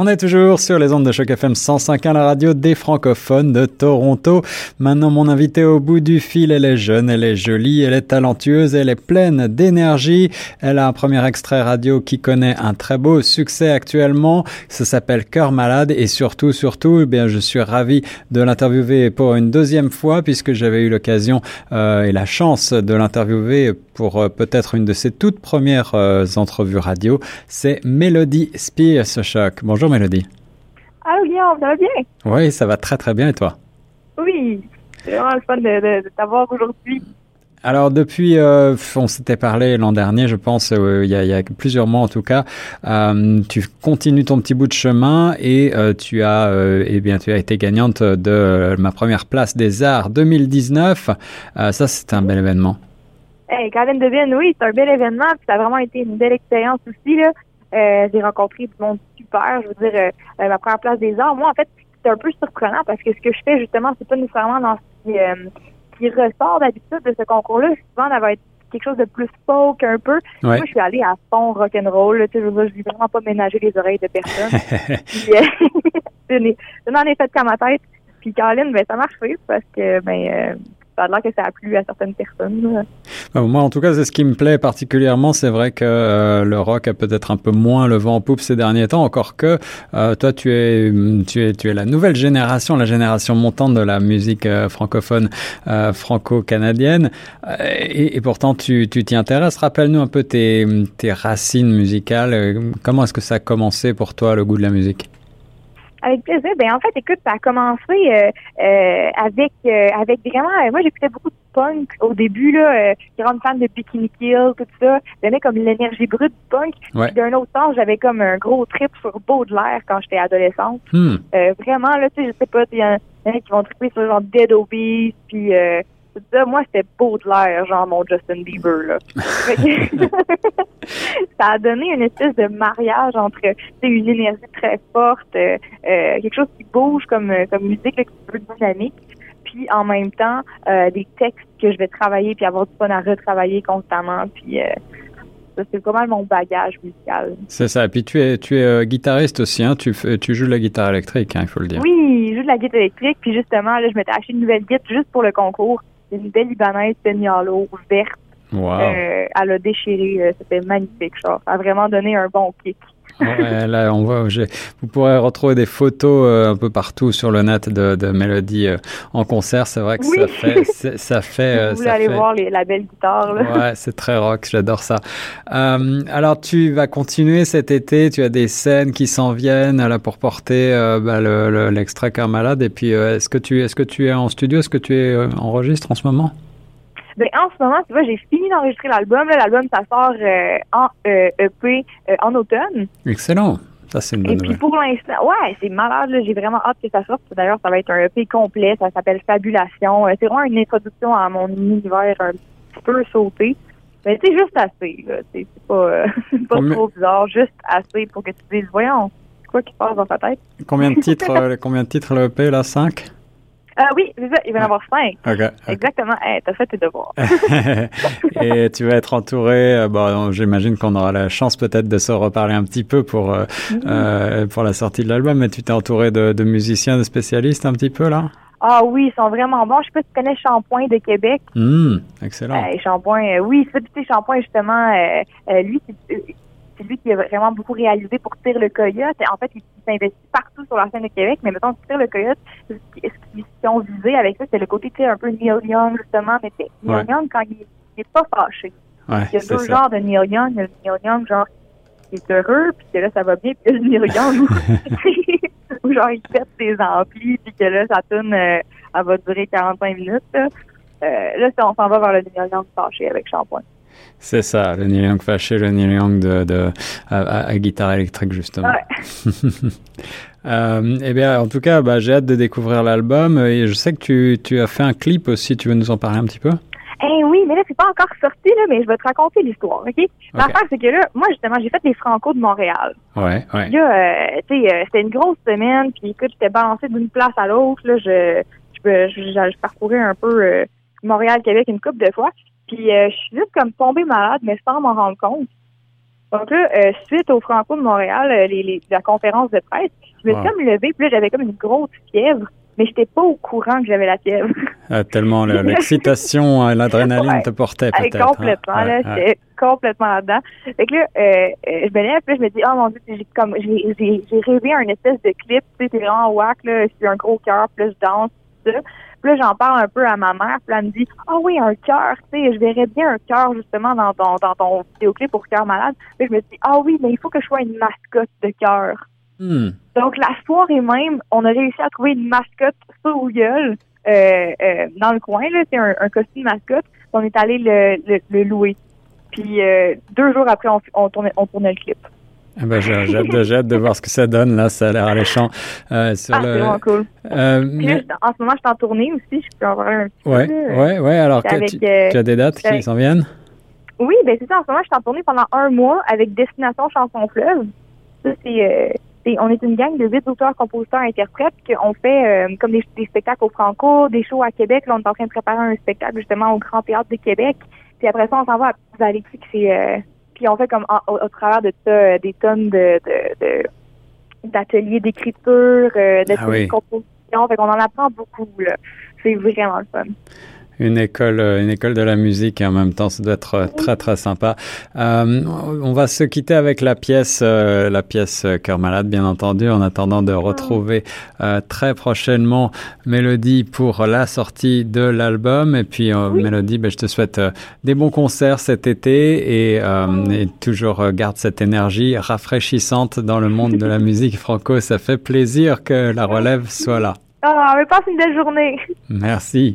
On est toujours sur les ondes de Choc FM 105.1, la radio des francophones de Toronto. Maintenant, mon invité au bout du fil, elle est jeune, elle est jolie, elle est talentueuse, elle est pleine d'énergie. Elle a un premier extrait radio qui connaît un très beau succès actuellement. Ça s'appelle Cœur malade et surtout, surtout, eh bien, je suis ravi de l'interviewer pour une deuxième fois puisque j'avais eu l'occasion euh, et la chance de l'interviewer pour euh, peut-être une de ses toutes premières euh, entrevues radio. C'est Melody Spears Choc. Bonjour Mélodie. Allô Guillaume, ça va bien? Oui, ça va très très bien et toi? Oui, c'est vraiment le fun de, t'avoir aujourd'hui. Alors depuis, euh, on s'était parlé l'an dernier, je pense, euh, il, y a, plusieurs mois en tout cas. Euh, tu continues ton petit bout de chemin et tu as, eh bien, tu as été gagnante de ma première place des Arts 2019. ça, c'est un bel événement. Hey, Colin Devine, oui, c'est un bel événement. ça a vraiment été une belle expérience aussi là. J'ai rencontré du monde super. Je veux dire, euh, euh, ma première place des arts, moi, en fait, c'est un peu surprenant parce que ce que je fais, justement, c'est pas nécessairement dans ce qui, euh, qui ressort d'habitude de ce concours-là. Souvent, ça va être quelque chose de plus folk un peu. Moi, je suis allée à fond rock'n'roll. Tu sais, je veux vraiment pas ménager les oreilles de personne. puis, euh, je n'en ai fait qu'à ma tête. Puis Caroline, ben, ça marche parce que ben ça l'air que ça a plu à certaines personnes. Ben, moi, en tout cas, c'est ce qui me plaît particulièrement. C'est vrai que euh, le rock a peut-être un peu moins le vent en poupe ces derniers temps, encore que euh, toi, tu es, tu es, tu es la nouvelle génération, la génération montante de la musique euh, francophone franco-canadienne, et, et, pourtant, tu t'y intéresses. Rappelle-nous un peu tes, tes racines musicales. Comment est-ce que ça a commencé pour toi le goût de la musique? Avec plaisir. Ben en fait, écoute, ça a commencé euh, euh, avec euh, avec vraiment. moi, j'écoutais beaucoup de punk au début là. grande fan de Bikini Kill, tout ça. J'aimais comme l'énergie brute du punk. D'un autre temps, j'avais comme un gros trip sur Baudelaire quand j'étais adolescente. Hmm. vraiment là, tu sais, je sais pas, il y en a qui vont triper sur genre Dead Obies, puis moi, c'était Baudelaire, genre mon Justin Bieber, là. ça a donné une espèce de mariage entre une énergie très forte, euh, euh, quelque chose qui bouge comme, euh, comme musique, là, qui est plus dynamique, puis en même temps, des textes que je vais travailler puis avoir du fun à retravailler constamment, puis c'est pas mal mon bagage musical. C'est ça. Puis tu es, tu es guitariste aussi, hein? Tu, tu joues de la guitare électrique, hein, il faut le dire. Oui, je joue de la guitare électrique. Puis justement, là, je m'étais acheté une nouvelle guitare juste pour le concours une belle Libanaise Peñalo verte. Wow. Euh, elle a déchiré. Euh, c'était magnifique, genre. Ça a vraiment donné un bon kick. ouais, là, on voit, vous pourrez retrouver des photos euh, un peu partout sur le net de, de Mélodie en concert. C'est vrai que ça fait, ça fait. vous voulez aller voir les, la belle guitare. Là. Ouais, c'est très rock. J'adore ça. alors, tu vas continuer cet été. Tu as des scènes qui s'en viennent là pour porter bah, l'extrait le, malade. Et puis, est-ce que tu, est-ce que tu es en studio? Est-ce que tu es enregistres en ce moment? Ben, en ce moment, tu vois, j'ai fini d'enregistrer l'album. L'album, ça sort euh, en euh, EP euh, en automne. Excellent. Ça, c'est une bonne Et puis pour l'instant, ouais, c'est malade. J'ai vraiment hâte que ça sorte. D'ailleurs, ça va être un EP complet. Ça s'appelle Fabulation. c'est vraiment une introduction à mon univers un petit peu sauté. Mais c'est juste assez. C'est pas, pas trop bizarre. Juste assez pour que tu te dises, voyons, quoi qui passe dans ta tête? Combien de titres, combien de titres le EP, là? Cinq? Ah oui, c'est ça, il va y en avoir cinq. Exactement. Hey, t'as fait tes devoirs. et tu vas être entouré, euh, bon, j'imagine qu'on aura la chance peut-être de se reparler un petit peu pour, euh, mm-hmm. euh, pour la sortie de l'album, mais tu t'es entouré de, de, musiciens, de spécialistes un petit peu là? Ah oui, ils sont vraiment bons. Je sais pas si tu connais Shampoing de Québec. Mmh, excellent. Euh, Shampoing, oui, c'est tu sais, Shampoing, justement, lui, c'est c'est lui qui a vraiment beaucoup réalisé pour Tire le Coyote. En fait, il, s'investit partout sur la scène de Québec, mais mettons, Tire le Coyote, ce qu'ils ont visé avec ça, c'est le côté un peu Neil Young, justement, mais c'est Neil Young quand il n'est pas fâché. il y a deux genres de Neil Young. Il y a le Neil Young, genre, qui est heureux, puis que là, ça va bien, puis le Neil Young, où, genre, il pète ses amplis, puis que là, ça tourne, euh, elle va durer 45 minutes. Là, euh, là on s'en va vers le Neil Young fâché avec Shampoing. C'est ça, le Neil Young fâché, le Neil Young de, de à, guitare électrique justement. euh, eh bien, en tout cas, bah, j'ai hâte de découvrir l'album et je sais que tu, tu, as fait un clip aussi. Tu veux nous en parler un petit peu? Eh oui, mais là, c'est pas encore sorti, là, mais je vais te raconter l'histoire, OK? L'affaire, c'est que là, moi, justement, j'ai fait les Franco de Montréal. Ouais, ouais. Là, euh, tu sais, euh, c'était une grosse semaine, puis écoute, j'étais balancé d'une place à l'autre, là, je, je, je, je, parcourais un peu euh, Montréal-Québec une couple de fois. Puis euh, je suis juste comme tombée malade, mais sans m'en rendre compte. Donc là, euh, suite au Franco de Montréal, euh, les, les, la conférence de presse, je me suis comme levée, puis là, j'avais comme une grosse fièvre, mais j'étais pas au courant que j'avais la fièvre. Ah, tellement l'excitation, hein, l'adrénaline te portait peut-être. Hein. Complètement, là, j'étais complètement là-dedans. Fait que là, euh, je me lève, puis je me dis, oh mon Dieu, j'ai comme j'ai rêvé un espèce de clip, tu sais, t'es vraiment whack, là, c'est un gros cœur, puis là, je danse, tout ça. Puis là, j'en parle un peu à ma mère, puis elle me dit Ah oh oui, un cœur, tu sais, je verrais bien un cœur justement dans ton dans ton vidéoclip pour cœur malade. Puis je me dis Ah oui, mais il faut que je sois une mascotte de cœur. Hmm. Donc la soirée même, on a réussi à trouver une mascotte sur gueule euh, euh, dans le coin, là, c'est un, un, costume mascotte. On est allé le, le, louer. Puis euh, deux jours après, on, on, tournait, on tournait le clip. Ah ben, j'ai hâte de, voir ce que ça donne. Là, ça a l'air alléchant. Euh, sur ah, le... c'est vraiment cool. Euh, en ce moment, je suis en tournée aussi. Je peux en voir un petit ouais, peu. Ouais, ouais. Alors, que tu, euh, tu, as des dates qui s'en viennent? Oui, ben c'est ça. En ce moment, je suis en tournée pendant un mois avec Destination Chanson Fleuve. Ça, c'est... Euh, on est une gang de huit auteurs, compositeurs, interprètes qu'on fait euh, comme des, des, spectacles au Franco, des shows à Québec. Là, on est en train de préparer un spectacle justement au Grand Théâtre de Québec. Puis après ça, on s'en va à Valérie, c'est euh, puis on fait comme au, travers de ça euh, des tonnes de, d'ateliers d'écriture, euh, d'ateliers de composition. Fait qu'on en apprend beaucoup. Là. C'est vraiment le fun une école, euh, une école de la musique et en même temps, ça doit être très très sympa. Euh, on va se quitter avec la pièce, euh, la pièce Cœur malade, bien entendu, en attendant de retrouver euh, très prochainement Mélodie pour la sortie de l'album. Et puis Mélodie, ben, je te souhaite des bons concerts cet été et, et toujours garde cette énergie rafraîchissante dans le monde de la musique franco. Ça fait plaisir que la relève soit là. Ah, mais passe une belle journée. Merci.